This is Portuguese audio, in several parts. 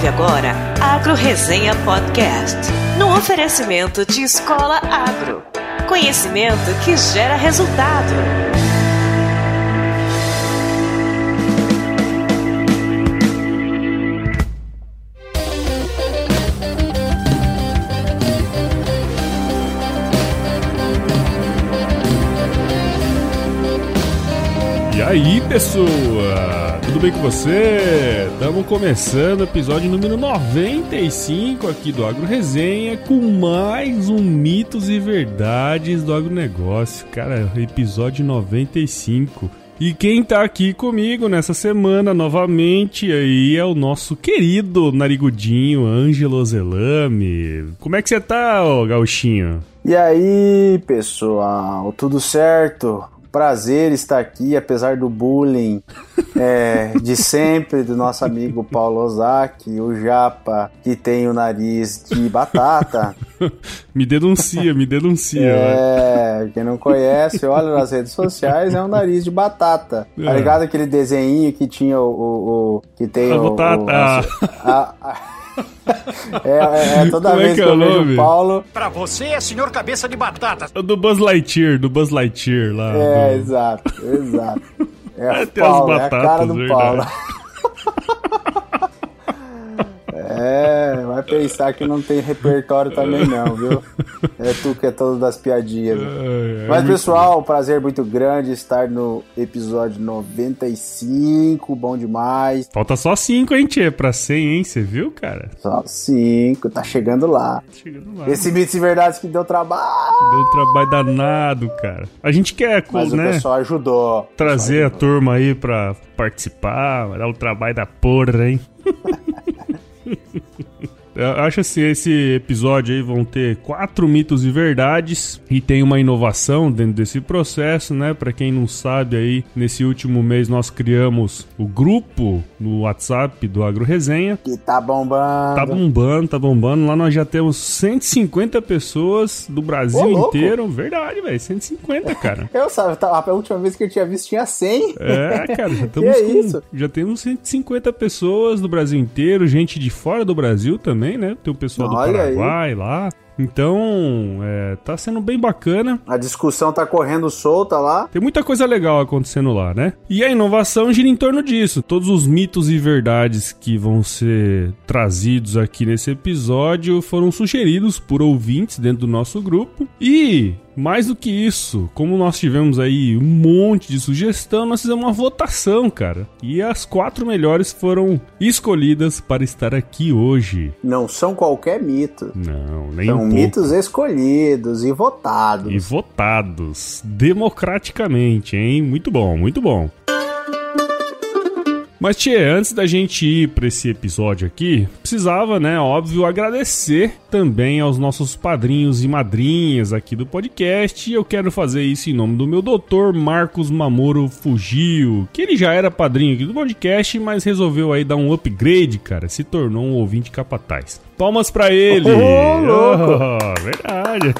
ouve agora Agro Resenha Podcast, no oferecimento de Escola Agro. Conhecimento que gera resultado. E aí, pessoa? Tudo bem com você? Estamos começando o episódio número 95 aqui do Agro Resenha com mais um Mitos e Verdades do Agronegócio. Cara, episódio 95. E quem tá aqui comigo nessa semana novamente aí é o nosso querido narigudinho Ângelo Zelame. Como é que você tá, ô gauchinho? E aí, pessoal, tudo certo? Prazer estar aqui, apesar do bullying é, de sempre do nosso amigo Paulo Ozaki, o Japa, que tem o nariz de batata. me denuncia, me denuncia. É, quem não conhece, olha nas redes sociais, é um nariz de batata. É. Tá ligado aquele desenho que tinha o. o, o que tem a o. batata. O, a, a, a, é, é, é, toda Como é vez que que, é eu o vejo nome? o Paulo. Pra você é senhor cabeça de batata. Do Buzz Lightyear, do Buzz Lightyear lá. É, do- exato, exato. É, o Tem as Paulo, é a batatas, cara do verdade. Paulo. É, vai pensar que não tem repertório também não, viu? É tu que é todo das piadinhas. né? É, é Mas, pessoal, um prazer muito grande estar no episódio 95, bom demais. Falta só 5, hein, Tchê? Pra 100, hein? Você viu, cara? Só 5, tá chegando lá. Chegando lá. Esse mitos e verdades que deu trabalho, Deu trabalho danado, cara. A gente quer, mas né, o pessoal ajudou. trazer a turma aí pra participar, vai dar o trabalho da porra, hein? Eu acho assim, esse episódio aí vão ter quatro mitos e verdades e tem uma inovação dentro desse processo, né? Pra quem não sabe aí, nesse último mês nós criamos o grupo no WhatsApp do Agro Resenha. Que tá bombando. Tá bombando, tá bombando. Lá nós já temos 150 pessoas do Brasil Ô, inteiro. Verdade, velho. 150, cara. Eu sabe, tá- a última vez que eu tinha visto tinha 100. É, cara, já estamos Que com, isso? já temos 150 pessoas do Brasil inteiro, gente de fora do Brasil também, né? Tem o pessoal do Olha aí. Paraguai lá. Então, é, tá sendo bem bacana. A discussão tá correndo solta lá. Tem muita coisa legal acontecendo lá, né? E a inovação gira em torno disso. Todos os mitos e verdades que vão ser trazidos aqui nesse episódio foram sugeridos por ouvintes dentro do nosso grupo. E, mais do que isso, como nós tivemos aí um monte de sugestão, nós fizemos uma votação, cara. E as quatro melhores foram escolhidas para estar aqui hoje. Não são qualquer mito. Não, nem São um pouco. mitos escolhidos e votados. E votados democraticamente, hein? Muito bom, muito bom. Mas, Tchê, antes da gente ir para esse episódio aqui, precisava, né, óbvio, agradecer também aos nossos padrinhos e madrinhas aqui do podcast. E eu quero fazer isso em nome do meu doutor Marcos Mamoro Fugio, que ele já era padrinho aqui do podcast, mas resolveu aí dar um upgrade, cara, se tornou um ouvinte capataz. Palmas pra ele! Ô, louco! Oh, verdade!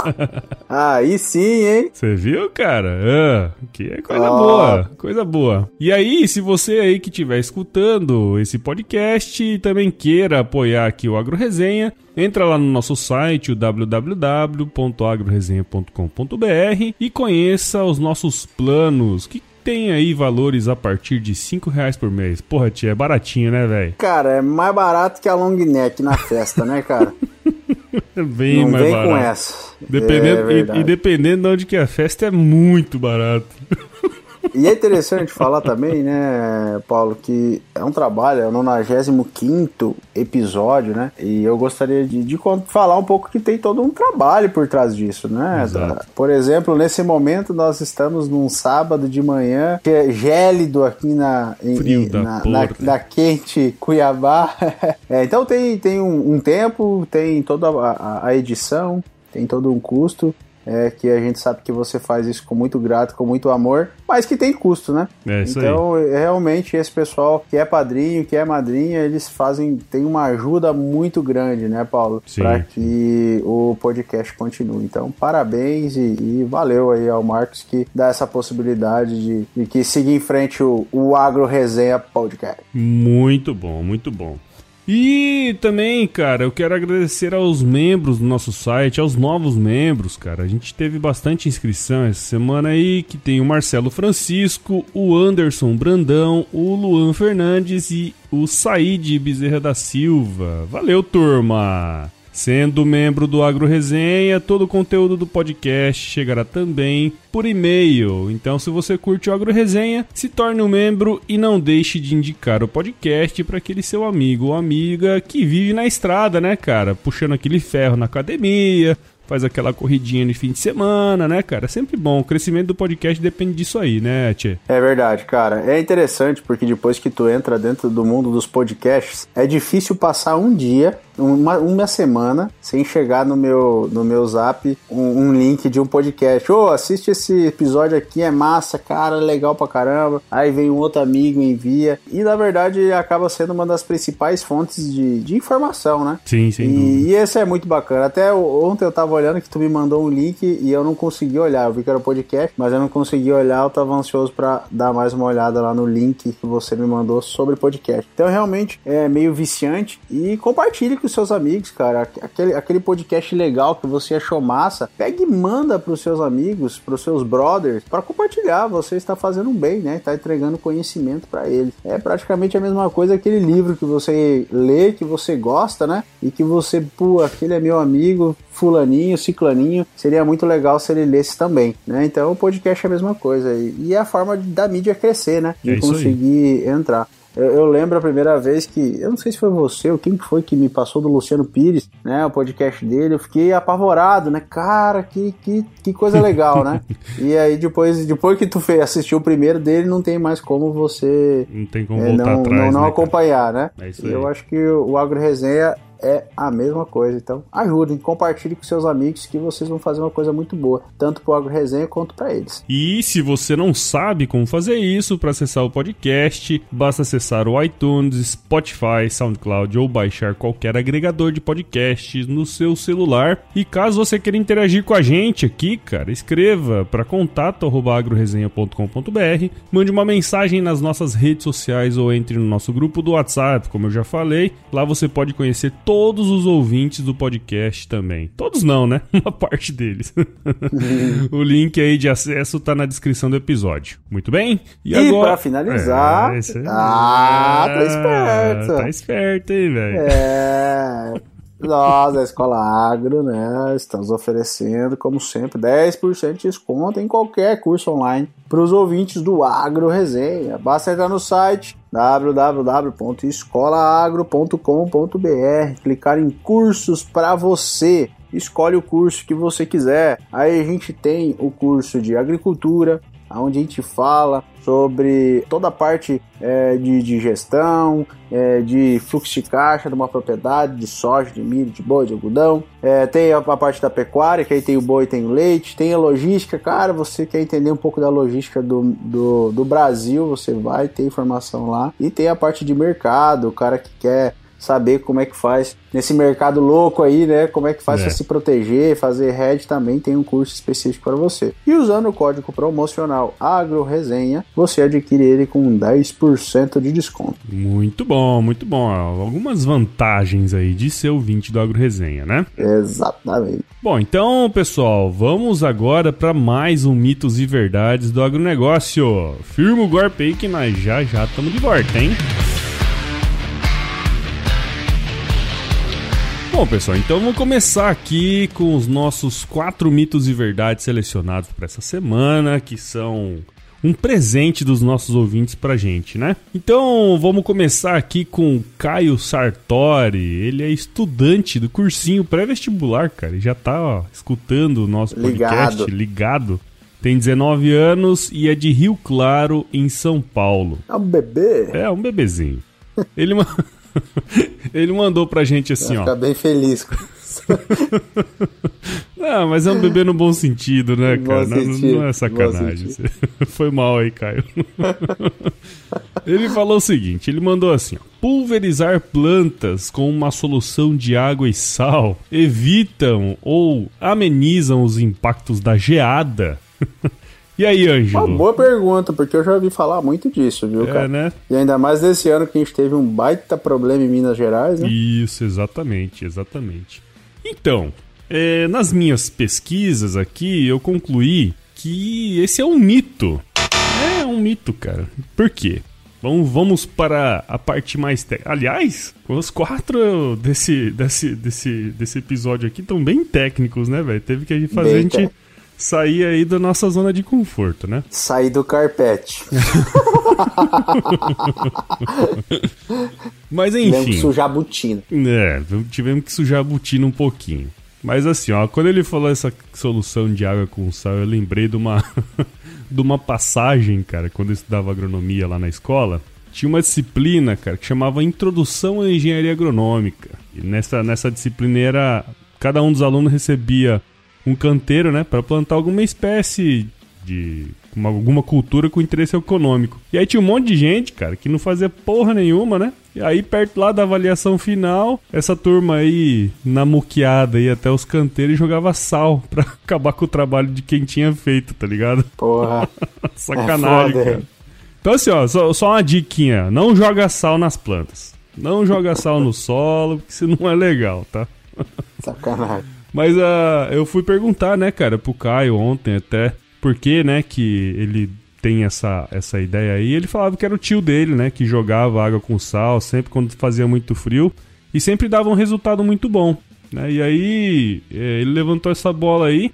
Aí sim, hein? Você viu, cara? Ah, que é coisa Ó. boa, coisa boa. E aí, se você aí que estiver escutando esse podcast e também queira apoiar aqui o Agro Resenha, entra lá no nosso site, o www.agroresenha.com.br e conheça os nossos planos, que tem aí valores a partir de 5 reais por mês. Porra, tia, é baratinho, né, velho? Cara, é mais barato que a long neck na festa, né, cara? Bem Não mais vem barato. com essa. Dependendo, É e- e, dependendo de onde que é a festa, é muito barato. E é interessante falar também, né, Paulo, que é um trabalho, é o 95 episódio, né? E eu gostaria de, de falar um pouco que tem todo um trabalho por trás disso, né? Exato. Por exemplo, nesse momento nós estamos num sábado de manhã, que é gélido aqui na, em- Frio da na, na, na quente Cuiabá. É, então tem, tem um, um tempo, tem toda a, a- a edição, tem todo um custo. É que a gente sabe que você faz isso com muito grato, com muito amor, mas que tem custo, né? É isso aí. então, realmente, esse pessoal que é padrinho, que é madrinha, eles fazem, tem uma ajuda muito grande, né, Paulo? Para que o podcast continue. Então, parabéns e, e valeu aí ao Marcos que dá essa possibilidade de, de que siga em frente o, o Agro Resenha Podcast. Muito bom, muito bom. E também, cara, eu quero agradecer aos membros do nosso site, aos novos membros, cara. A gente teve bastante inscrição essa semana aí, que tem o Marcelo Francisco, o Anderson Brandão, o Luan Fernandes e o Said Bezerra da Silva. Valeu, turma! Sendo membro do Agro Resenha, todo o conteúdo do podcast chegará também por e-mail. Então, se você curte o Agro Resenha, se torne um membro e não deixe de indicar o podcast para aquele seu amigo ou amiga que vive na estrada, né, cara? Puxando aquele ferro na academia, faz aquela corridinha no fim de semana, né, cara? É sempre bom. O crescimento do podcast depende disso aí, né, Tchê? É verdade, cara. É interessante porque depois que tu entra dentro do mundo dos podcasts, é difícil passar um dia uma, uma semana sem chegar no meu, no meu zap um, um link de um podcast. Ô, oh, assiste esse episódio aqui, é massa, cara, legal pra caramba. Aí vem um outro amigo envia. E na verdade acaba sendo uma das principais fontes de, de informação, né? Sim, sim. E, e esse é muito bacana. Até ontem eu tava olhando que tu me mandou um link e eu não consegui olhar. Eu vi que era podcast, mas eu não consegui olhar. Eu tava ansioso para dar mais uma olhada lá no link que você me mandou sobre podcast. Então realmente é meio viciante e compartilhe com seus amigos, cara. Aquele, aquele podcast legal que você achou massa, pega e manda pros seus amigos, pros seus brothers, para compartilhar. Você está fazendo bem, né? Está entregando conhecimento para eles. É praticamente a mesma coisa aquele livro que você lê, que você gosta, né? E que você, pô, aquele é meu amigo, fulaninho, ciclaninho, seria muito legal se ele lesse também, né? Então o podcast é a mesma coisa e, é a forma da mídia crescer, né? De é conseguir entrar. Eu, eu, lembro a primeira vez que, eu não sei se foi você ou quem foi que me passou do Luciano Pires, né, o podcast dele, eu fiquei apavorado, né, cara, que, que, que coisa legal, né? e aí depois, depois que tu fez, assistiu o primeiro dele, não tem mais como você não, tem como é, não, atrás, não, não né, acompanhar, né? É isso aí. eu acho que o Agro Resenha é a mesma coisa. Então, ajudem, compartilhe com seus amigos que vocês vão fazer uma coisa muito boa, tanto para o Agro Resenha quanto para eles. E se você não sabe como fazer isso, para acessar o podcast, basta acessar o iTunes, Spotify, SoundCloud ou baixar qualquer agregador de podcast no seu celular. E caso você queira interagir com a gente aqui, cara, escreva para contato@agroresenha.com.br, mande uma mensagem nas nossas redes sociais ou entre no nosso grupo do WhatsApp, como eu já falei. Lá você pode conhecer todos os ouvintes do podcast também. Todos não, né? Uma parte deles. o link aí de acesso tá na descrição do episódio. Muito bem? E, e agora... pra finalizar... É, Ah, tá esperto. Tá esperto, hein, velho? É... Nós, da Escola Agro, né, estamos oferecendo, como sempre, 10% de desconto em qualquer curso online para os ouvintes do Agro Resenha. Basta entrar no site www.escolaagro.com.br, clicar em cursos para você escolhe o curso que você quiser. Aí a gente tem o curso de agricultura, onde a gente fala sobre toda a parte é, de, de, gestão, é, de fluxo de caixa de uma propriedade, de soja, de milho, de boi, de algodão. É, tem a, a, parte da pecuária, que aí tem o boi, tem o leite, tem a logística. Cara, você quer entender um pouco da logística do, do, do Brasil, você vai ter informação lá. E tem a parte de mercado, o cara que quer saber como é que faz nesse mercado louco aí, né? Como é que faz é. para se proteger, fazer head também tem um curso específico para você. E usando o código promocional AgroResenha, você adquire ele com 10% de desconto. Muito bom, muito bom. Algumas vantagens aí de ser ouvinte do AgroResenha, né? Exatamente. Bom, então, pessoal, vamos agora para mais um mitos e verdades do agronegócio. Firma o golpe aí que nós já já estamos de volta, hein? Bom, pessoal, então vamos começar aqui com os nossos quatro mitos e verdades selecionados para essa semana, que são um presente dos nossos ouvintes pra gente, né? Então vamos começar aqui com Caio Sartori. Ele é estudante do cursinho pré-vestibular, cara. Ele já tá ó, escutando o nosso podcast ligado. ligado. Tem 19 anos e é de Rio Claro, em São Paulo. É um bebê? É, um bebezinho. Ele. Ele mandou pra gente assim, ó. Fica bem feliz com isso. Não, mas é um bebê no bom sentido, né, cara? Não, não, é sacanagem. Foi mal aí, Caio. Ele falou o seguinte: ele mandou assim, ó, pulverizar plantas com uma solução de água e sal evitam ou amenizam os impactos da geada. E aí, Uma Ângelo? boa pergunta, porque eu já ouvi falar muito disso, viu, É, cara? né? E ainda mais desse ano que a gente teve um baita problema em Minas Gerais, né? Isso, exatamente, exatamente. Então, é, nas minhas pesquisas aqui, eu concluí que esse é um mito. É um mito, cara. Por quê? Vamos, vamos para a parte mais técnica. Aliás, os quatro desse, desse, desse, desse episódio aqui estão bem técnicos, né, velho? Teve que a gente fazer Bem a gente. Sair aí da nossa zona de conforto, né? Sair do carpete. Mas Tivemos que enfim. sujar a botina. É, tivemos que sujar a botina um pouquinho. Mas assim, ó, quando ele falou essa solução de água com sal, eu lembrei de uma, de uma passagem, cara, quando eu estudava agronomia lá na escola. Tinha uma disciplina, cara, que chamava Introdução à Engenharia Agronômica. E nessa, nessa disciplina era. Cada um dos alunos recebia um canteiro, né, para plantar alguma espécie de uma- alguma cultura com interesse econômico. E aí tinha um monte de gente, cara, que não fazia porra nenhuma, né? E aí perto lá da avaliação final, essa turma aí na muqueada ia até os canteiros e jogava sal pra acabar com o trabalho de quem tinha feito, tá ligado? Porra. Sacanagem, É cara. Então assim, ó, só, só uma diquinha, não joga sal nas plantas. Não joga sal no solo, porque isso não é legal, tá? Sacanagem. Mas ah, eu fui perguntar, né, cara, pro Caio ontem até, por que, né, que ele tem essa, essa ideia aí. Ele falava que era o tio dele, né, que jogava água com sal sempre quando fazia muito frio e sempre dava um resultado muito bom, né? E aí eh, ele levantou essa bola aí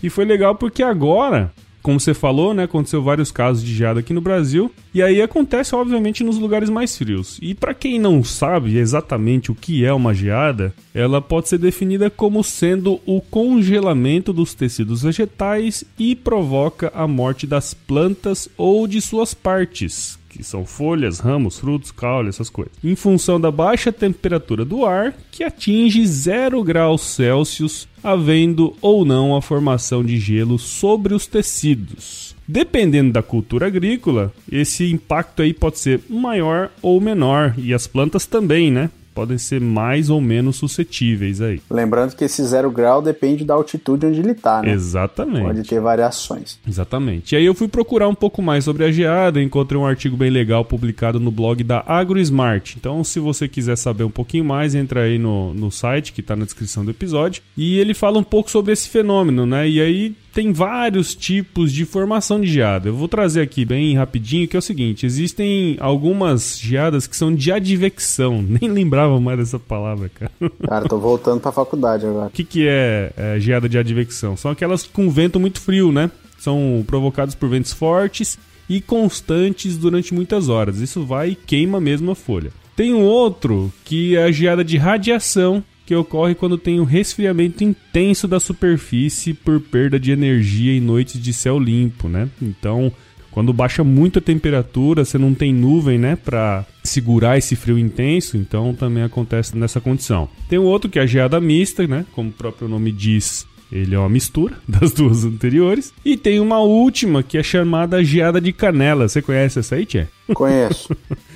e foi legal porque agora, como você falou, né, aconteceu vários casos de geada aqui no Brasil e aí acontece obviamente nos lugares mais frios. E para quem não sabe exatamente o que é uma geada, ela pode ser definida como sendo o congelamento dos tecidos vegetais e provoca a morte das plantas ou de suas partes, que são folhas, ramos, frutos, caule, essas coisas. Em função da baixa temperatura do ar, que atinge 0 graus Celsius, havendo ou não a formação de gelo sobre os tecidos. Dependendo da cultura agrícola, esse impacto aí pode ser maior ou menor, e as plantas também, né? Podem ser mais ou menos suscetíveis aí. Lembrando que esse zero grau depende da altitude onde ele tá, né? Exatamente. Pode ter variações. Exatamente. E aí eu fui procurar um pouco mais sobre a geada, encontrei um artigo bem legal publicado no blog da AgroSmart. Então, se você quiser saber um pouquinho mais, entra aí no, no site que está na descrição do episódio. E ele fala um pouco sobre esse fenômeno, né? E aí tem vários tipos de formação de geada. Eu vou trazer aqui bem rapidinho, que é o seguinte: existem algumas geadas que são de advecção. Nem lembrava mais dessa palavra, cara. Cara, tô voltando pra faculdade agora. O que, que é, é geada de advecção? São aquelas com vento muito frio, né? São provocadas por ventos fortes e constantes durante muitas horas. Isso vai e queima mesmo a folha. Tem um outro que é a geada de radiação, que ocorre quando tem um resfriamento intenso da superfície por perda de energia em noites de céu limpo, né? Então, quando baixa muito a temperatura, você não tem nuvem, né, para segurar esse frio intenso, então também acontece nessa condição. Tem um outro que é a geada mista, né, como o próprio nome diz, ele é uma mistura das duas anteriores. E tem uma última que é chamada geada de canela. Você conhece essa aí, Tchê? Conheço.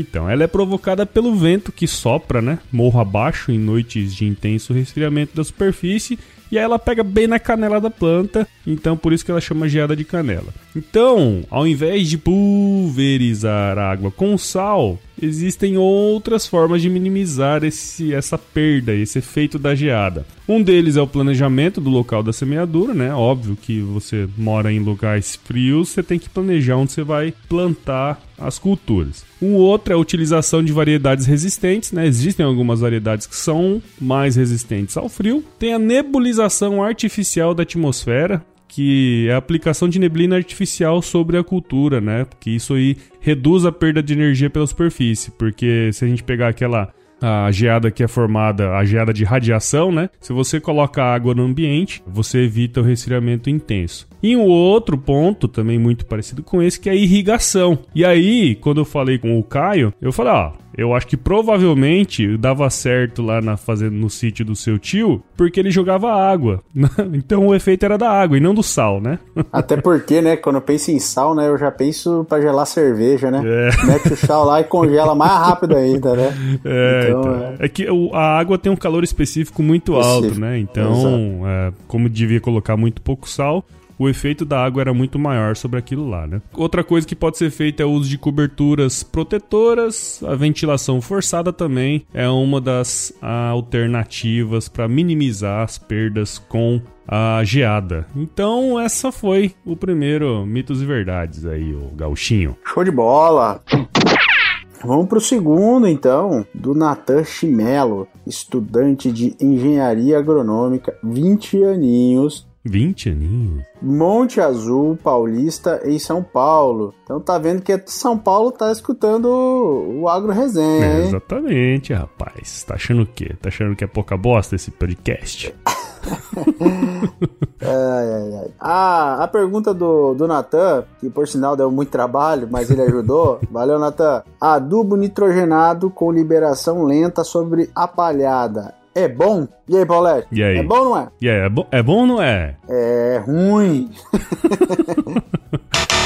Então, ela é provocada pelo vento que sopra, né? Morro abaixo em noites de intenso resfriamento da superfície. E aí ela pega bem na canela da planta. Então, por isso que ela chama geada de canela. Então, ao invés de pulverizar água com sal, existem outras formas de minimizar esse, essa perda, esse efeito da geada. Um deles é o planejamento do local da semeadura, né? Óbvio que você mora em locais frios, você tem que planejar onde você vai plantar as culturas. Um outro é a utilização de variedades resistentes, né? Existem algumas variedades que são mais resistentes ao frio. Tem a nebulização artificial da atmosfera, que é a aplicação de neblina artificial sobre a cultura, né? Porque isso aí reduz a perda de energia pela superfície, porque se a gente pegar aquela a geada que é formada, a geada de radiação, né? Se você coloca água no ambiente, você evita o resfriamento intenso. E um outro ponto, também muito parecido com esse, que é a irrigação. E aí, quando eu falei com o Caio, eu falei, ó, eu acho que provavelmente dava certo lá na fazenda no sítio do seu tio, porque ele jogava água. então o efeito era da água e não do sal, né? Até porque, né, quando eu penso em sal, né, eu já penso pra gelar cerveja, né? É. Mete o sal lá e congela mais rápido ainda, né? É, Então, então, é. é que a água tem um calor específico muito alto, Específico, né? Então, é, como devia colocar muito pouco sal, o efeito da água era muito maior sobre aquilo lá, né? Outra coisa que pode ser feita é o uso de coberturas protetoras, a ventilação forçada também é uma das alternativas para minimizar as perdas com a geada. Então, essa foi o primeiro mitos e verdades aí, o gauchinho. Show de bola! Vamos para o segundo, então, do Natan Chimelo, estudante de engenharia agronômica, 20 aninhos. 20 aninhos? Monte Azul Paulista em São Paulo. Então tá vendo que São Paulo tá escutando o Agro Resenha, é, Exatamente, rapaz. Tá achando o quê? Tá achando que é pouca bosta esse podcast? ai, ai, ai. Ah, a pergunta do, do Natan, que por sinal deu muito trabalho, mas ele ajudou. Valeu, Natan. Adubo nitrogenado com liberação lenta sobre a palhada. É bom? E aí, Paulette? E aí? É bom ou não é? E aí, é, bo é bom ou não é? É ruim.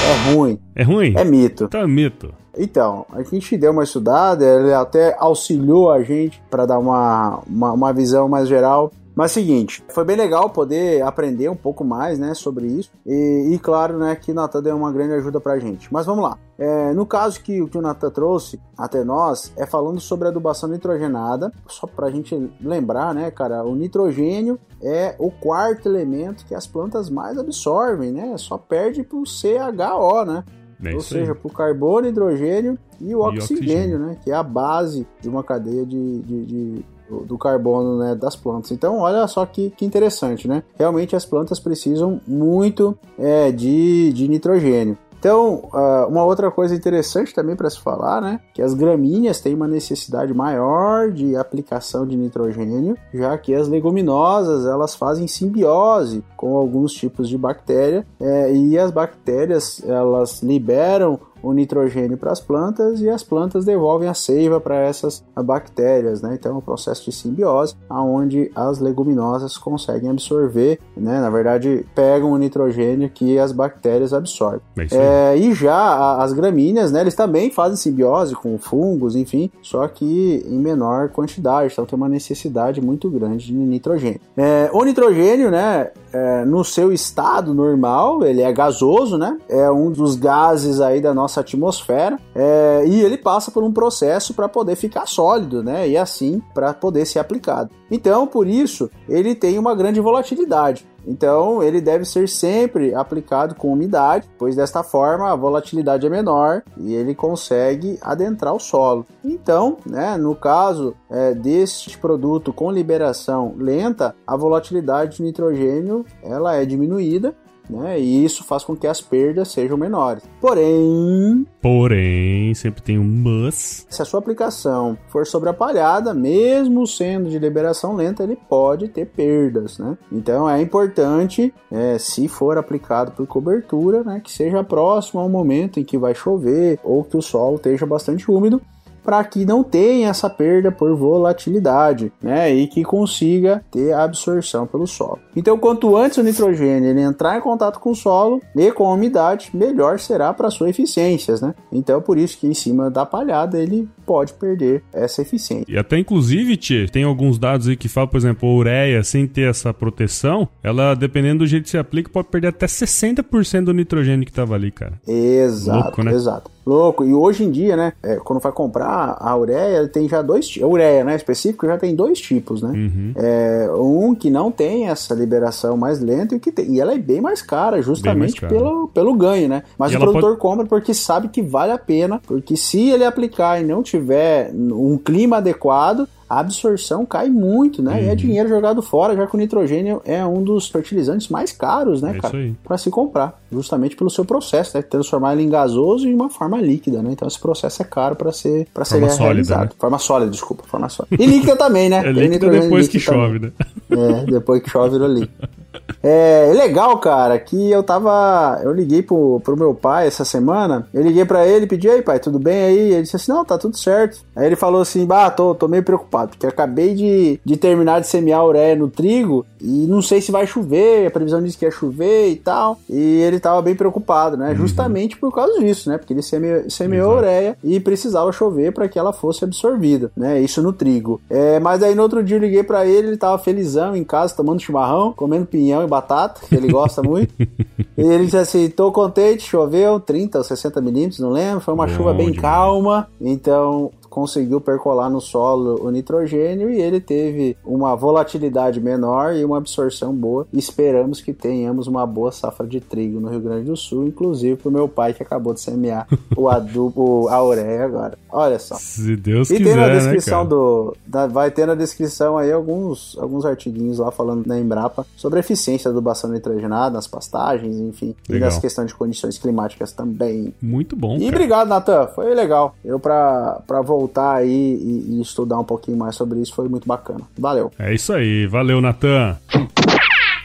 é ruim. É ruim? É mito. Tá mito. Então, a gente deu uma estudada, ele até auxiliou a gente para dar uma, uma, uma visão mais geral mas seguinte, foi bem legal poder aprender um pouco mais, né, sobre isso. E, e claro, né, que o Natan deu uma grande ajuda pra gente. Mas vamos lá. É, no caso que, que o Natan trouxe até nós, é falando sobre adubação nitrogenada. Só pra gente lembrar, né, cara, o nitrogênio é o quarto elemento que as plantas mais absorvem, né? Só perde pro CHO, né? É Ou seja, para o carbono, hidrogênio e o e oxigênio, oxigênio, né? Que é a base de uma cadeia de, de, de do, carbono né, das plantas. Então, olha só que, que interessante, né? Realmente as plantas precisam muito é, de, de nitrogênio. Então, uh, uma outra coisa interessante também para se falar, né, que as gramíneas têm uma necessidade maior de aplicação de nitrogênio, já que as leguminosas elas fazem simbiose com alguns tipos de bactéria é, e as bactérias elas liberam o nitrogênio para as plantas e as plantas devolvem a seiva para essas bactérias, né? Então, é um processo de simbiose, aonde as leguminosas conseguem absorver, né? Na verdade, pegam o nitrogênio que as bactérias absorvem. É, e já as gramíneas, né? Eles também fazem simbiose com fungos, enfim, só que em menor quantidade, então tem uma necessidade muito grande de nitrogênio. É, o nitrogênio, né? É, no seu estado normal, ele é gasoso, né? É um dos gases aí da nossa nossa atmosfera é, e ele passa por um processo para poder ficar sólido, né? E assim para poder ser aplicado. Então, por isso, ele tem uma grande volatilidade. Então, ele deve ser sempre aplicado com umidade, pois desta forma a volatilidade é menor e ele consegue adentrar o solo. Então, né, no caso é, deste produto com liberação lenta, a volatilidade de nitrogênio ela é diminuída né? E isso faz com que as perdas sejam menores. Porém, porém, sempre tem um mas. Se a sua aplicação for sobre a palhada, mesmo sendo de liberação lenta, ele pode ter perdas, né? Então é importante, é, se for aplicado por cobertura, né, que seja próximo ao momento em que vai chover ou que o solo esteja bastante úmido para que não tenha essa perda por volatilidade, né, e que consiga ter a absorção pelo solo. Então, quanto antes o nitrogênio ele entrar em contato com o solo e com a umidade, melhor será para sua eficiência, né? Então, por isso que em cima da palhada ele pode perder essa eficiência. E até inclusive, Tchê, tem alguns dados aí que falam, por exemplo, a ureia sem ter essa proteção, ela dependendo do jeito que você aplica, pode perder até 60% do nitrogênio que estava ali, cara. Exato, Louco, né? exato. Louco. E hoje em dia, né, é, quando vai comprar a ureia, tem já dois tipos. A ureia, né, específico, já tem dois tipos, né? Uhum. É, um que não tem essa liberação mais lenta e que tem. E ela é bem mais cara, justamente mais cara. Pelo, pelo ganho, né? Mas e o produtor pode... compra porque sabe que vale a pena, porque se ele aplicar e não tiver um clima adequado, a absorção cai muito, né? Uhum. E é uhum. dinheiro jogado fora, já que o nitrogênio é um dos fertilizantes mais caros, né, é cara? Para se comprar, justamente pelo seu processo, né? Transformar ele em gasoso e uma forma líquida, né? Então esse processo é caro para ser para ser sólida, realizado. Né? Forma sólida, desculpa, forma sólida. E líquida também, né? É líquida depois que chove, também. né? É, depois que chove virou líquido. É, é legal, cara, que eu tava. Eu liguei pro, pro meu pai essa semana. Eu liguei para ele, pedi, aí, pai, tudo bem aí? Ele disse assim: não, tá tudo certo. Aí ele falou assim: bah, tô, tô meio preocupado, porque acabei de, de terminar de semear ureia no trigo e não sei se vai chover. A previsão diz que ia chover e tal. E ele tava bem preocupado, né? Uhum. Justamente por causa disso, né? Porque ele semeou, semeou ureia e precisava chover para que ela fosse absorvida, né? Isso no trigo. É, mas aí no outro dia eu liguei para ele, ele tava felizão em casa, tomando chimarrão, comendo pinhão e batata, que ele gosta muito. e ele disse assim: tô contente, choveu 30 ou 60 milímetros, não lembro. Foi uma Bom chuva bem demais. calma. Então conseguiu percolar no solo o nitrogênio e ele teve uma volatilidade menor e uma absorção boa. Esperamos que tenhamos uma boa safra de trigo no Rio Grande do Sul, inclusive pro meu pai que acabou de semear o adubo, a ureia agora. Olha só. Se Deus E quiser, tem na né, descrição cara? do. da- vai ter na descrição aí alguns, alguns artiguinhos lá falando da Embrapa sobre a eficiência da adubação nitrogenada nas pastagens, enfim. E Legal. das questões de condições climáticas também. Muito bom, E cara. obrigado, Natan. Foi legal. Eu, pra, pra voltar aí e, e estudar um pouquinho mais sobre isso, foi muito bacana. Valeu. É isso aí, valeu, Natan.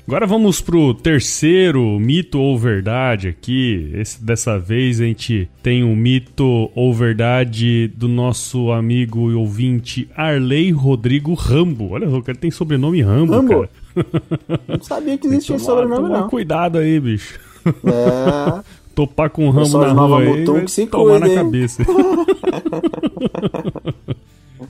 Agora vamos pro terceiro mito ou verdade aqui. Esse, dessa vez a gente tem um mito ou verdade do nosso amigo e ouvinte Arley Rodrigo Rambo. Olha, o cara tem sobrenome Rambo, Rambo? cara. Não sabia que existia sobrenome, não. cuidado aí, bicho. É. Topar com o Rambo Pessoal na rua aí, vai que se tomar na hein? cabeça.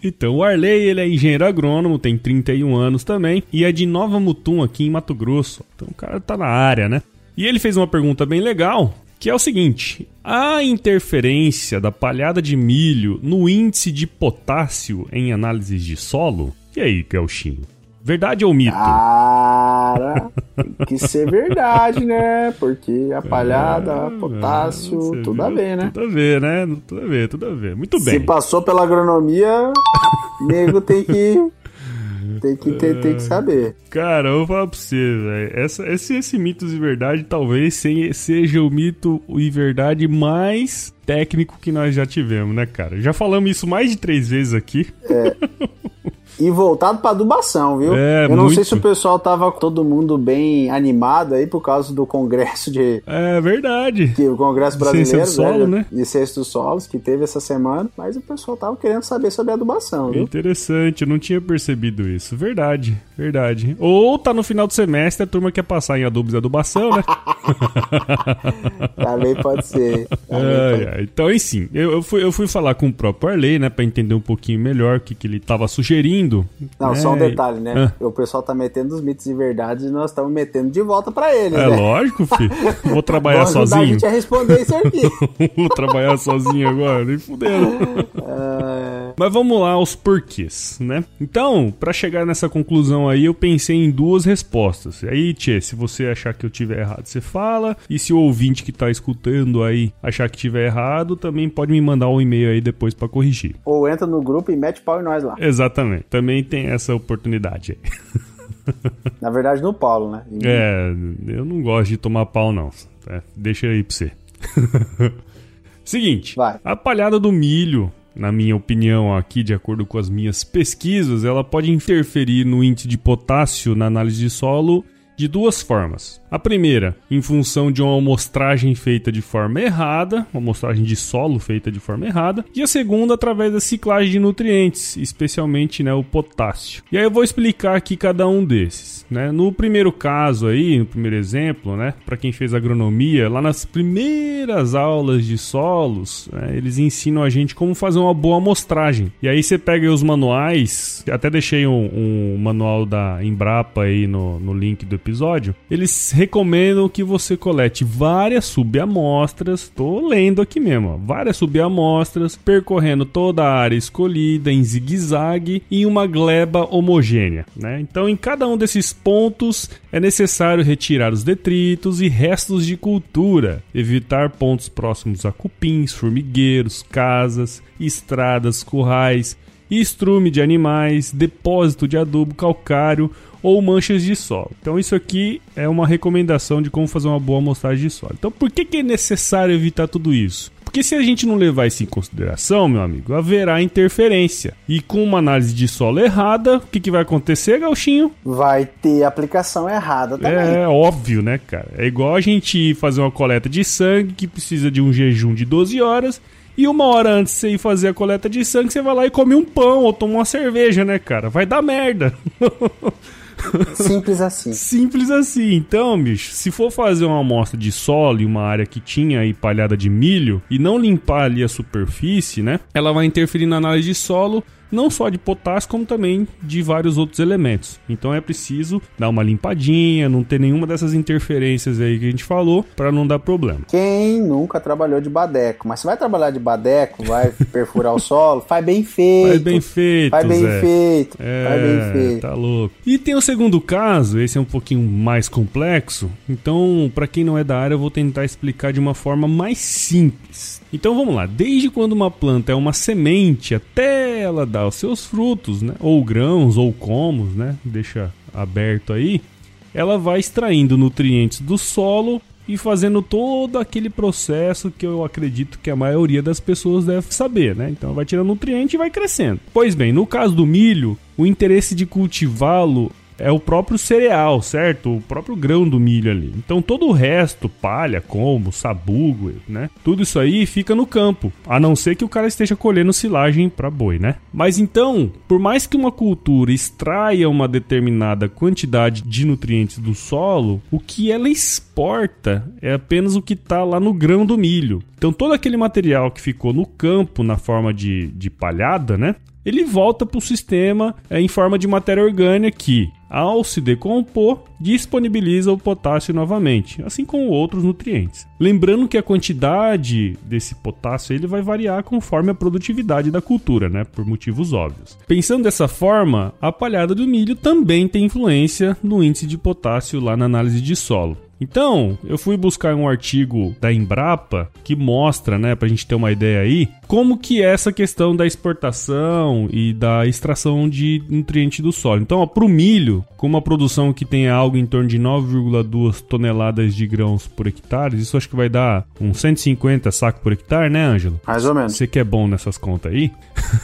Então, o Arley, ele é engenheiro agrônomo, tem 31 anos também, e é de Nova Mutum, aqui em Mato Grosso. Então, o cara tá na área, né? E ele fez uma pergunta bem legal, que é o seguinte: a interferência da palhada de milho no índice de potássio em análises de solo? E aí, Gauchinho? Verdade ou mito? Cara, tem que ser verdade, né? Porque a palhada, potássio, Você tudo a viu? ver, né? Tudo a ver, né? Tudo a ver, tudo a ver. Muito Se bem. passou pela agronomia, nego tem que. Tem que, ter, tem que saber. Cara, eu vou falar pra você, velho. Essa- Esse, esse mitos e verdade talvez se- seja o mito e verdade mais técnico que nós já tivemos, né, cara? Já falamos isso mais de três vezes aqui. E voltado pra adubação, viu? É, Eu não muito. sei se o pessoal tava todo mundo bem animado aí por causa do congresso de. É verdade. Que o Congresso De ciência Brasileiro, do solo, né? De Ciência dos Solos, que teve essa semana, mas o pessoal tava querendo saber sobre a adubação, viu? Interessante, eu não tinha percebido isso. Verdade, verdade. Ou tá no final do semestre, a turma quer passar em adubos e adubação, né? Também pode ser. Também pode- ai. Então, assim, eu, eu, fui, eu fui falar com o próprio Arley, né, pra entender um pouquinho melhor o que, que ele tava sugerindo. Não, né? só um detalhe, né? Ah. O pessoal tá metendo os mitos e verdades e nós estamos metendo de volta pra eles, É né? lógico, filho. Vou trabalhar Vamos ajudar a sozinho. gente a responder isso aqui. Vou trabalhar sozinho agora, nem fudendo. É, Mas vamos lá aos porquês, né? Então, pra chegar nessa conclusão aí, eu pensei em duas respostas. E aí, Tchê, se você achar que eu tiver errado, você fala. E se o ouvinte que tá escutando aí achar que tiver errado, também pode me mandar um e-mail aí depois pra corrigir. Ou entra no grupo e mete pau em nós lá. Exatamente. Também tem essa oportunidade aí. Na verdade, no Paulo, né? É, eu não gosto de tomar pau, não. É, deixa aí pra você. Seguinte, Vai. a palhada do milho, na minha opinião aqui, de acordo com as minhas pesquisas, ela pode interferir no índice de potássio na análise de solo de duas formas. A primeira, em função de uma amostragem feita de forma errada, uma amostragem de solo feita de forma errada, e a segunda através da ciclagem de nutrientes, especialmente né, o potássio. E aí eu vou explicar aqui cada um desses. Né? No primeiro caso aí, no primeiro exemplo, né, para quem fez agronomia, lá nas primeiras aulas de solos, né, eles ensinam a gente como fazer uma boa amostragem. E aí você pega os manuais, até deixei um, um manual da Embrapa aí no, no link do episódio. Eles recomendam que você colete várias subamostras, tô lendo aqui mesmo, ó, várias subamostras, percorrendo toda a área escolhida em zigue-zague em uma gleba homogênea, né? Então, em cada um desses pontos é necessário retirar os detritos e restos de cultura, evitar pontos próximos a cupins, formigueiros, casas, estradas, currais, estrume de animais, depósito de adubo calcário ou manchas de solo. Então isso aqui é uma recomendação de como fazer uma boa amostragem de solo. Então por que, que é necessário evitar tudo isso? Porque se a gente não levar isso em consideração, meu amigo, haverá interferência. E com uma análise de solo errada, o que, que vai acontecer, Gauchinho? Vai ter aplicação errada também. É óbvio, né, cara? É igual a gente fazer uma coleta de sangue que precisa de um jejum de 12 horas. E uma hora antes de você ir fazer a coleta de sangue, você vai lá e come um pão ou toma uma cerveja, né, cara? Vai dar merda. Simples assim. Simples assim. Então, bicho, se for fazer uma amostra de solo em uma área que tinha aí palhada de milho e não limpar ali a superfície, né? Ela vai interferir na análise de solo não só de potássio, como também de vários outros elementos. Então é preciso dar uma limpadinha, não ter nenhuma dessas interferências aí que a gente falou, para não dar problema. Quem nunca trabalhou de badeco, mas se vai trabalhar de badeco, vai perfurar o solo, faz bem feito. Faz bem feito, Faz bem Zé. feito. É, Faz bem feito. tá louco. E tem o segundo caso, esse é um pouquinho mais complexo. Então, para quem não é da área, eu vou tentar explicar de uma forma mais simples. Então vamos lá, desde quando uma planta é uma semente até ela dar os seus frutos, né, ou grãos ou comos, né, deixa aberto aí, ela vai extraindo nutrientes do solo e fazendo todo aquele processo que eu acredito que a maioria das pessoas deve saber, né? Então vai tirando nutriente e vai crescendo. Pois bem, no caso do milho, o interesse de cultivá-lo é o próprio cereal, certo? O próprio grão do milho ali. Então todo o resto, palha, como, sabugo, né? Tudo isso aí fica no campo, a não ser que o cara esteja colhendo silagem para boi, né? Mas então, por mais que uma cultura extraia uma determinada quantidade de nutrientes do solo, o que ela exporta é apenas o que está lá no grão do milho. Então todo aquele material que ficou no campo na forma de, de palhada, né? Ele volta para o sistema é, em forma de matéria orgânica que, ao se decompor, disponibiliza o potássio novamente, assim como outros nutrientes. Lembrando que a quantidade desse potássio ele vai variar conforme a produtividade da cultura, né, por motivos óbvios. Pensando dessa forma, a palhada do milho também tem influência no índice de potássio lá na análise de solo. Então, eu fui buscar um artigo da Embrapa que mostra, né, pra gente ter uma ideia aí, como que é essa questão da exportação e da extração de nutriente do solo. Então, ó, pro milho, com uma produção que tem algo em torno de 9,2 toneladas de grãos por hectare, isso acho que vai dar uns 150 sacos por hectare, né, Ângelo? Mais ou menos. Você que é bom nessas contas aí.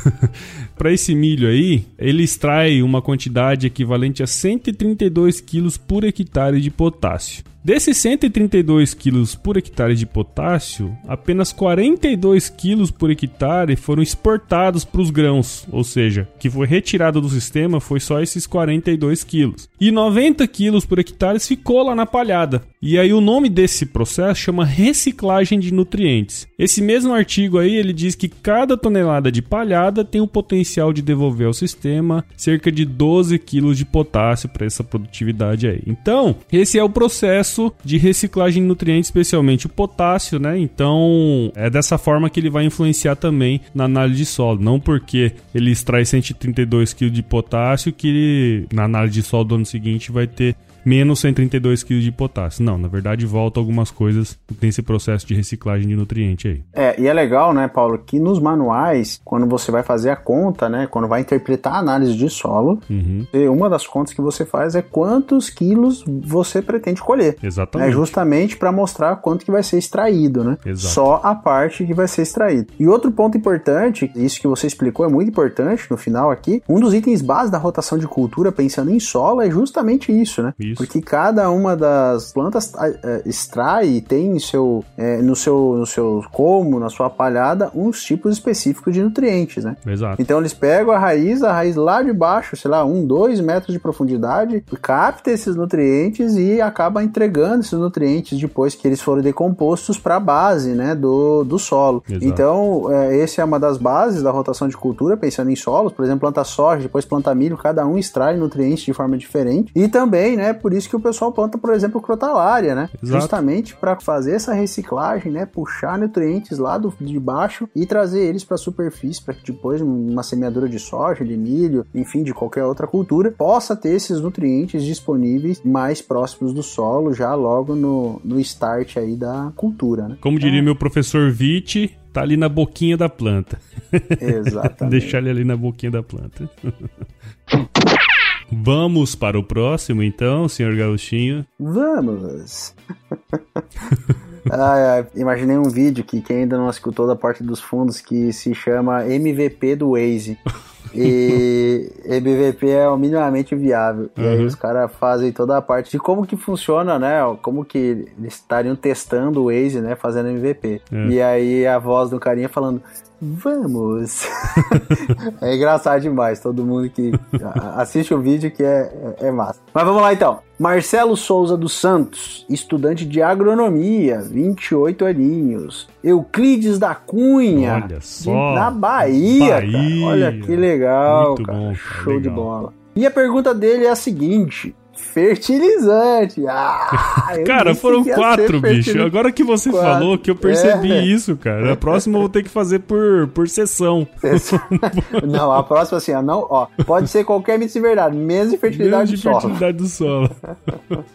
Para esse milho aí, ele extrai uma quantidade equivalente a 132 quilos por hectare de potássio. Desses 132 quilos por hectare de potássio, apenas 42 quilos por hectare foram exportados para os grãos, ou seja, que foi retirado do sistema foi só esses 42 quilos. E 90 quilos por hectare ficou lá na palhada. E aí o nome desse processo chama reciclagem de nutrientes. Esse mesmo artigo aí ele diz que cada tonelada de palhada tem o potencial de devolver ao sistema cerca de 12 quilos de potássio para essa produtividade aí. Então, esse é o processo de reciclagem de nutrientes, especialmente o potássio, né? Então, é dessa forma que ele vai influenciar também na análise de solo. Não porque ele extrai 132 kg de potássio que ele, na análise de solo do ano seguinte vai ter menos 132 kg de potássio. Não, na verdade volta algumas coisas nesse processo de reciclagem de nutriente aí. É, e é legal, né, Paulo, que nos manuais, quando você vai fazer a conta, né, quando vai interpretar a análise de solo, Uhum, uma das contas que você faz é quantos quilos você pretende colher. exatamente. É justamente para mostrar quanto que vai ser extraído, né? Exato. Só a parte que vai ser extraída. E outro ponto importante, isso que você explicou é muito importante no final aqui, um dos itens base da rotação de cultura pensando em solo é justamente isso, né? Isso. Porque cada uma das plantas eh, extrai e tem em seu, eh, no seu no seu como, na sua palhada, uns tipos específicos de nutrientes, né? Exato. Então eles pegam a raiz, a raiz lá de baixo, sei lá, um, dois metros de profundidade, capta esses nutrientes e acaba entregando esses nutrientes depois que eles foram decompostos para a base, né, do, do solo. Exato. Então, é, essa é uma das bases da rotação de cultura, pensando em solos, por exemplo, planta soja, depois planta milho, cada um extrai nutrientes de forma diferente. E também, né, por isso que o pessoal planta, por exemplo, crotalária, né? Exato. Justamente para fazer essa reciclagem, né, puxar nutrientes lá do, de baixo e trazer eles para a superfície, para que depois uma semeadura de soja, de milho, enfim, de qualquer outra cultura, possa ter esses nutrientes disponíveis mais próximos do solo, já logo no, no start aí da cultura, né? Como diria meu professor Vitti, tá ali na boquinha da planta. Exatamente. Deixar ele ali na boquinha da planta. Vamos para o próximo, então, senhor Gauchinho. Vamos! Ai, ai, imaginei um vídeo que quem ainda não escutou da parte dos fundos que se chama MVP do Waze. E MVP é o minimamente viável. E aí Uhum. os caras fazem toda a parte de como que funciona, né? Como que eles estariam testando o Waze, né? Fazendo MVP. É. E aí a voz do carinha falando. Vamos! é engraçado demais, todo mundo que assiste o vídeo que é, é, é, massa. Mas vamos lá então. Marcelo Souza dos Santos, estudante de agronomia, 28 aninhos. Euclides da Cunha, Olha só. de- na Bahia, Bahia. cara. Olha que legal, Muito cara. bom, Show de legal. bola. E a pergunta dele é a seguinte: fertilizante. Ah, Cara, foram quatro, bicho. Agora que você Quatro. falou que eu percebi É. isso, cara. A próxima eu vou ter que fazer por, por sessão. Não, a próxima assim, ó, não, ó, pode ser qualquer mito de verdade, mesmo de fertilidade Menos de do solo. fertilidade do solo.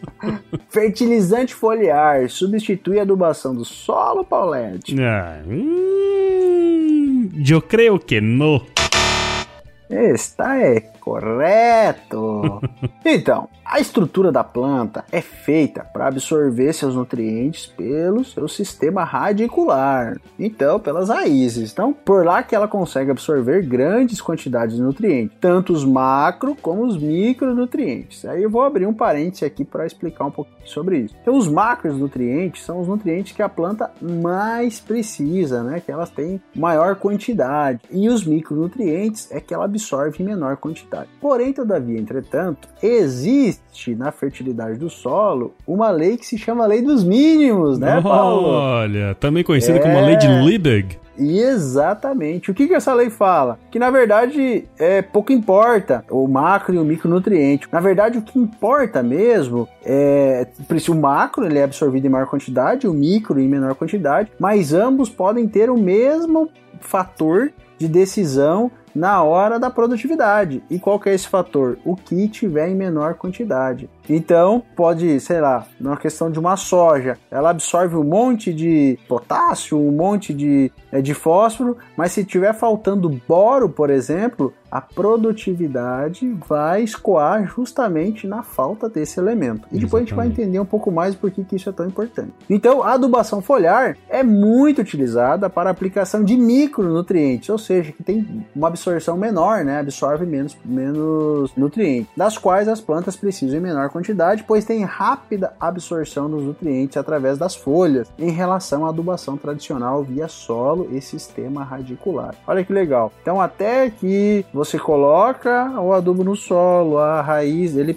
Fertilizante foliar substitui a adubação do solo, Paulette? Ah, hum, eu creio que não. Está é correto. Então, a estrutura da planta é feita para absorver seus nutrientes pelo seu sistema radicular, então pelas raízes. Então, por lá que ela consegue absorver grandes quantidades de nutrientes, tanto os macro como os micronutrientes. Aí eu vou abrir um parêntese aqui para explicar um pouquinho sobre isso. Então, os macronutrientes são os nutrientes que a planta mais precisa, né? Que elas têm maior quantidade. E os micronutrientes é que ela absorve em menor quantidade. Porém, todavia, entretanto, existe na fertilidade do solo uma lei que se chama lei dos mínimos, né, Paulo? Olha, também conhecida É. como a lei de Liebig. E exatamente. O que, que essa lei fala? Que na verdade é, pouco importa o macro e o micronutriente. Na verdade, o que importa mesmo é o macro ele é absorvido em maior quantidade, o micro em menor quantidade, mas ambos podem ter o mesmo fator de decisão na hora da produtividade. E qual que é esse fator? O que tiver em menor quantidade. Então, pode, sei lá, na questão de uma soja, ela absorve um monte de potássio, um monte de, é, de fósforo, mas se tiver faltando boro, por exemplo, a produtividade vai escoar justamente na falta desse elemento. E depois a gente vai Exatamente. entender um pouco mais por que que isso é tão importante. Então, a adubação foliar é muito utilizada para a aplicação de micronutrientes, ou seja, que tem uma absorção menor, né? Absorve menos, menos nutrientes, das quais as plantas precisam em menor quantidade, pois tem rápida absorção dos nutrientes através das folhas, em relação à adubação tradicional via solo e sistema radicular. Olha que legal. Então, até que você coloca o adubo no solo, a raiz, ele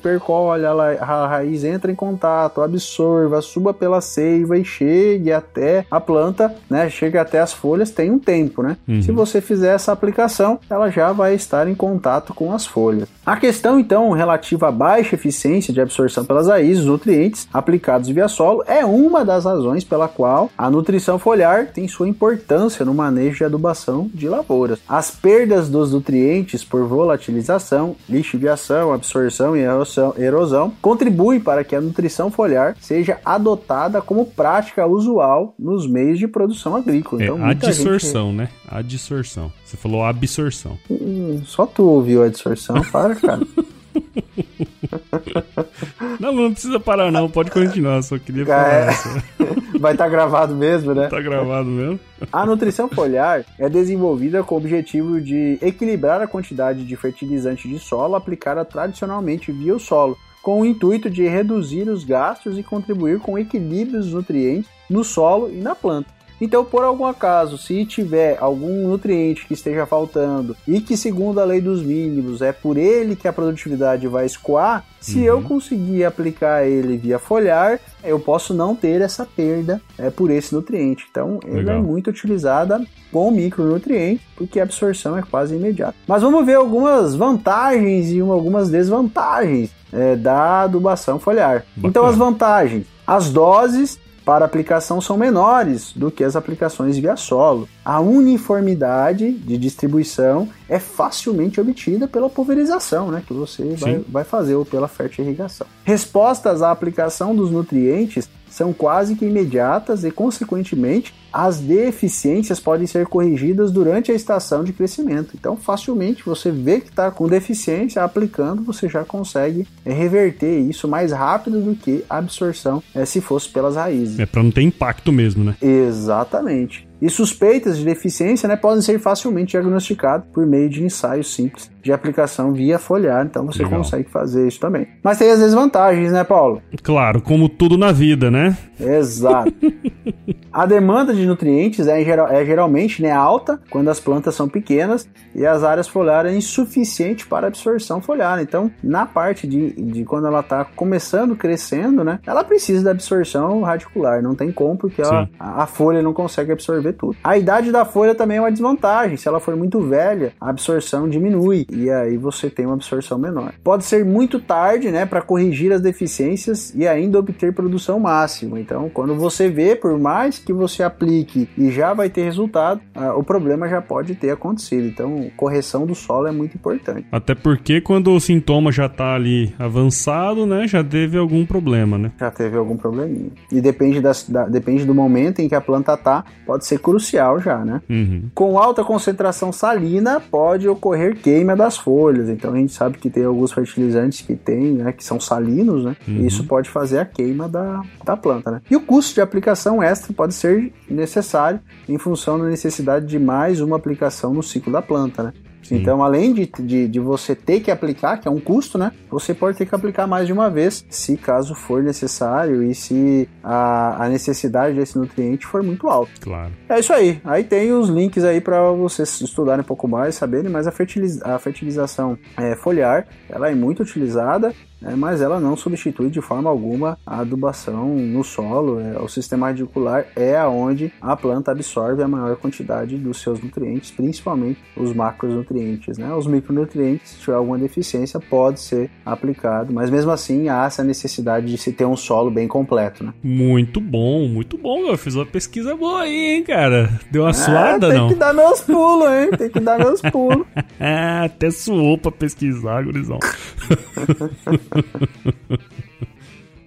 la- a raiz entra em contato, absorva, suba pela seiva e chegue até a planta, né? Chega até as folhas, tem um tempo, né? Uhum. Se você fizer essa aplicação, ela já vai estar em contato com as folhas. A questão, então, relativa à baixa eficiência de absorção pelas raízes, dos nutrientes aplicados via solo, é uma das razões pela qual a nutrição foliar tem sua importância no manejo de adubação de lavouras. As perdas dos nutrientes por volatilização, lixiviação, absorção e erosão, erosão contribuem para que a nutrição foliar seja adotada como prática usual nos meios de produção agrícola. É Então, muita gente- adsorção, né? Adsorção. Você falou absorção. Hum, Só tu ouviu a distorção, para, cara. Não, não precisa parar, não. Pode continuar. Só queria falar É. essa. Vai estar gravado mesmo, né? Tá gravado mesmo? A nutrição foliar é desenvolvida com o objetivo de equilibrar a quantidade de fertilizante de solo aplicada tradicionalmente via o solo, com o intuito de reduzir os gastos e contribuir com o equilíbrio dos nutrientes no solo e na planta. Então, por algum acaso, se tiver algum nutriente que esteja faltando e que, segundo a lei dos mínimos, é por ele que a produtividade vai escoar, se Uhum. eu conseguir aplicar ele via foliar, eu posso não ter essa perda é, por esse nutriente. Então, ele Legal. é muito utilizada com micronutrientes, porque a absorção é quase imediata. Mas vamos ver algumas vantagens e uma- algumas desvantagens é, da adubação foliar. Bacana. Então, as vantagens: as doses para aplicação são menores do que as aplicações via solo. A uniformidade de distribuição é facilmente obtida pela pulverização, né, que você vai, vai fazer ou pela fertirrigação. Respostas à aplicação dos nutrientes são quase que imediatas e, consequentemente, as deficiências podem ser corrigidas durante a estação de crescimento. Então, facilmente você vê que está com deficiência, aplicando, você já consegue é, reverter isso mais rápido do que a absorção é, se fosse pelas raízes. É pra não ter impacto mesmo, né? Exatamente. E suspeitas de deficiência né, podem ser facilmente diagnosticadas por meio de ensaios simples de aplicação via foliar, então você Legal. consegue fazer isso também. Mas tem as desvantagens, né, Paulo? Claro, como tudo na vida, né? Exato. A demanda de nutrientes é, é geralmente né, alta quando as plantas são pequenas e as áreas foliares é insuficiente para absorção foliar. Então, na parte de, de quando ela está começando, crescendo, né, ela precisa da absorção radicular. Não tem como, porque ela- a, a folha não consegue absorver tudo. A idade da folha também é uma desvantagem. Se ela for muito velha, a absorção diminui e aí você tem uma absorção menor. Pode ser muito tarde, né, para corrigir as deficiências e ainda obter produção máxima. Então, quando você vê, por mais que você aplique e já vai ter resultado, o problema já pode ter acontecido. Então, correção do solo é muito importante. Até porque quando o sintoma já tá ali avançado, né? Já teve algum problema, né? Já teve algum probleminha. E depende, das, da- depende do momento em que a planta tá, pode ser crucial já, né? Uhum. Com alta concentração salina, pode ocorrer queima das folhas. Então a gente sabe que tem alguns fertilizantes que tem, né, que são salinos, né? Uhum. E isso pode fazer a queima da, da planta, né? E o custo de aplicação extra pode ser necessário em função da necessidade de mais uma aplicação no ciclo da planta, né? Então, além de, de, de você ter que aplicar, que é um custo, né? Você pode ter que aplicar mais de uma vez, se caso for necessário e se a, a necessidade desse nutriente for muito alta. Claro. É isso aí. Aí tem os links aí para vocês estudarem um pouco mais, saberem, mas a, fertiliz- a fertilização é, foliar, ela é muito utilizada, né, mas ela não substitui de forma alguma a adubação no solo. é, o sistema radicular é aonde a planta absorve a maior quantidade dos seus nutrientes, principalmente os macronutrientes, né? Os micronutrientes, se tiver alguma deficiência, pode ser aplicado, mas mesmo assim há essa necessidade de se ter um solo bem completo, né? Muito bom, muito bom. Eu fiz uma pesquisa boa aí, hein, cara? Deu uma suada, Ah, tem não? que dar meus pulos, hein? Tem que dar meus pulos. Ah, até suou pra pesquisar, gurizão.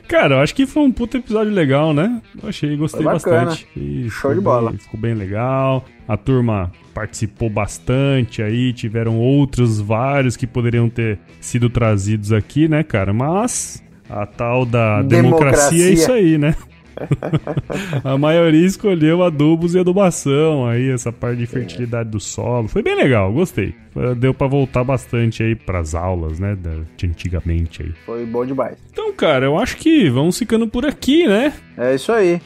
Cara, eu acho que foi um puto episódio legal, né? Eu achei, gostei bastante. E Show de bola. bem- ficou bem legal. A turma participou bastante aí, tiveram outros vários que poderiam ter sido trazidos aqui, né, cara? Mas a tal da democracia, Democracia. é isso aí, né? a maioria escolheu adubos e adubação, aí essa parte de fertilidade do solo. Foi bem legal, gostei. Foi- Deu pra voltar bastante aí pras aulas, né, de antigamente aí. Foi bom demais. Então, cara, eu acho que vamos ficando por aqui, né? É isso aí.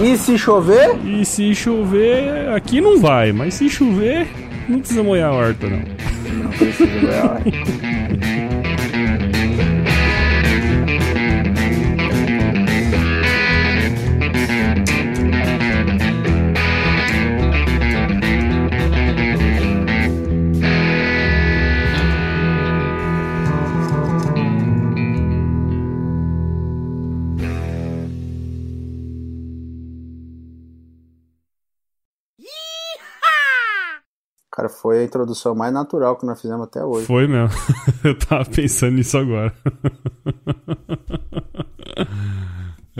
E se chover? E se chover, aqui não vai, mas se chover, não precisa molhar a horta, não. Não precisa, vai. Cara, foi a introdução mais natural que nós fizemos até hoje. Foi mesmo. Eu tava pensando nisso agora.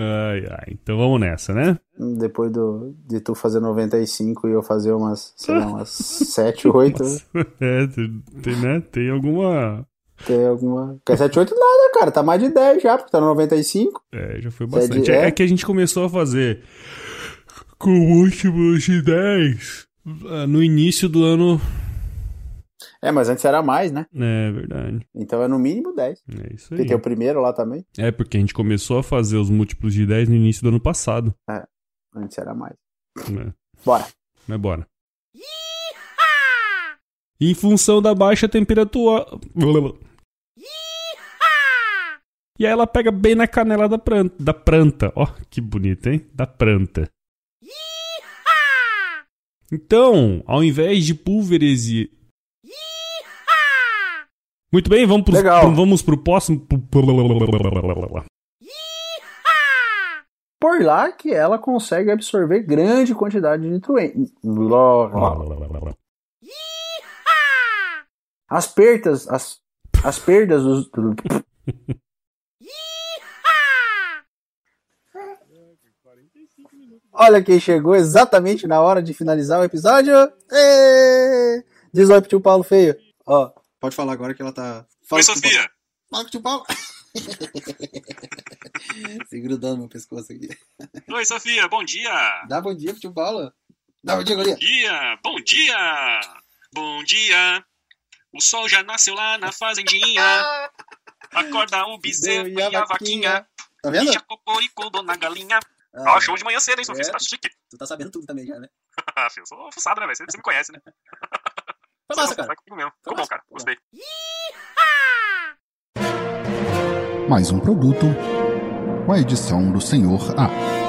Ai, ai. Então vamos nessa, né? Depois do, de tu fazer 95 e eu fazer umas, sei lá, umas 7, 8. É, tem, né? Tem alguma. Tem alguma. Porque 7, 8 nada, cara. Tá mais de 10 já, porque tá no 95. É, já foi é bastante. de- É, é? é que a gente começou a fazer com múltiplos de 10 ah, no início do ano. É, mas antes era mais, né? É verdade. Então é no mínimo 10. É isso Porque aí. tem o primeiro lá também. É porque a gente começou a fazer os múltiplos de 10 no início do ano passado. Antes era mais. Né? Bora. Mas bora. Em função da baixa temperatura. E aí ela pega bem na canela da planta. Da planta. Ó, que bonito, hein? Da planta. Então, ao invés de pulverizar. Muito bem, vamos pro, Legal. pro- vamos pro próximo. Por lá que ela consegue absorver grande quantidade de nutrientes. As perdas, as, as perdas dos. Olha quem chegou exatamente na hora de finalizar o episódio. Ê! Diz oi pro tio Paulo Feio. Ó, pode falar agora que ela tá. Fala Oi, Sofia. Fala com o tio Paulo. Se grudou no meu pescoço aqui. Oi, Sofia, bom dia! Dá bom dia, tio Paulo. Dá bom dia, Golia. Bom dia! Bom dia! Bom dia! O sol já nasceu lá na fazendinha. Acorda o bezerro e a vaquinha. Tá vendo? Bicha cocoricô, dona galinha. Ah, show de manhã cedo, hein, Sofia? É. Você tá chique. Tu tá sabendo tudo também já, né? eu sou fuçado, né, velho? Você você me conhece, né? Foi massa, cara. Vai comigo mesmo. Foi Ficou bom, massa. cara. Gostei. Mais um produto com a edição do Senhor A.